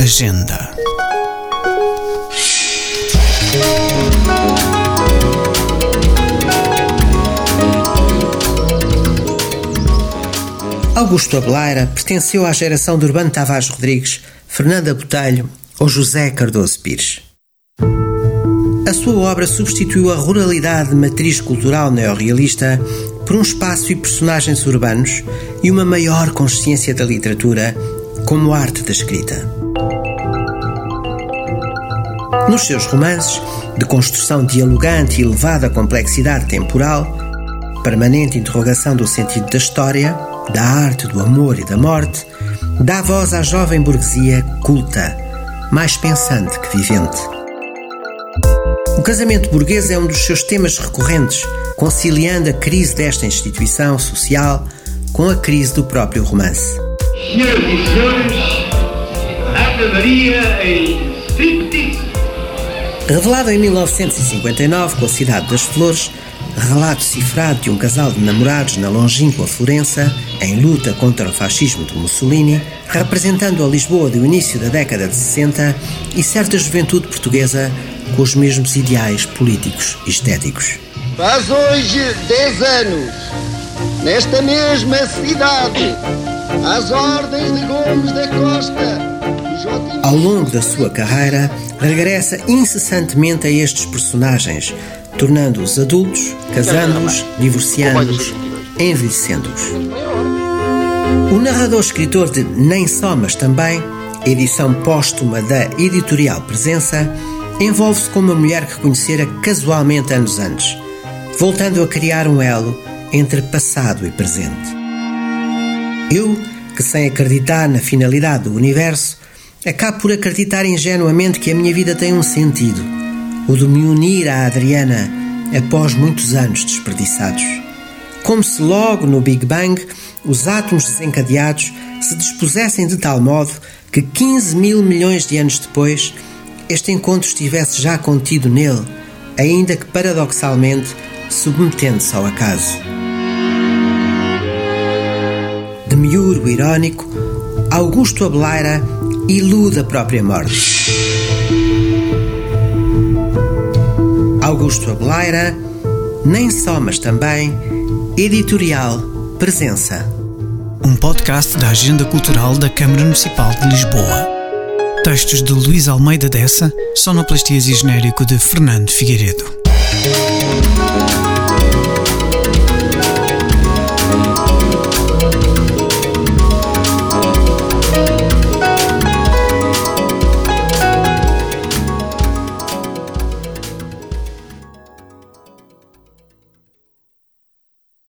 Agenda. Augusto Abelaira pertenceu à geração de Urbano Tavares Rodrigues, Fernanda Botelho ou José Cardoso Pires. A sua obra substituiu a ruralidade matriz cultural neorrealista por um espaço e personagens urbanos e uma maior consciência da literatura como arte da escrita. Nos seus romances, de construção dialogante e elevada complexidade temporal, permanente interrogação do sentido da história, da arte, do amor e da morte, dá voz à jovem burguesia culta, mais pensante que vivente. O casamento burguês é um dos seus temas recorrentes, conciliando a crise desta instituição social com a crise do próprio romance. Senhoras e senhores, Ana Maria em Revelado em 1959 com a Cidade das Flores, relato cifrado de um casal de namorados na longínqua Florença, em luta contra o fascismo de Mussolini, representando a Lisboa do início da década de 60 e certa juventude portuguesa com os mesmos ideais políticos e estéticos. Faz hoje 10 anos, nesta mesma cidade, às ordens de Gomes da Costa. Ao longo da sua carreira, regressa incessantemente a estes personagens, tornando-os adultos, casando-os, divorciando-os, envelhecendo-os. O narrador-escritor de Nem Só, mas também, edição póstuma da editorial Presença, envolve-se com uma mulher que conhecera casualmente anos antes, voltando a criar um elo entre passado e presente. Eu, que sem acreditar na finalidade do universo, acabo por acreditar ingenuamente que a minha vida tem um sentido o de me unir à Adriana após muitos anos desperdiçados. Como se logo no Big Bang os átomos desencadeados se dispusessem de tal modo que 15 mil milhões de anos depois este encontro estivesse já contido nele, ainda que paradoxalmente submetendo-se ao acaso. De miúro irónico, Augusto Abelaira ilude a própria morte. Augusto Abelaira, Nem Só, mas também, Editorial Presença. Um podcast da Agenda Cultural da Câmara Municipal de Lisboa. Textos de Luís Almeida Dessa, sonoplastias e genérico de Fernando Figueiredo.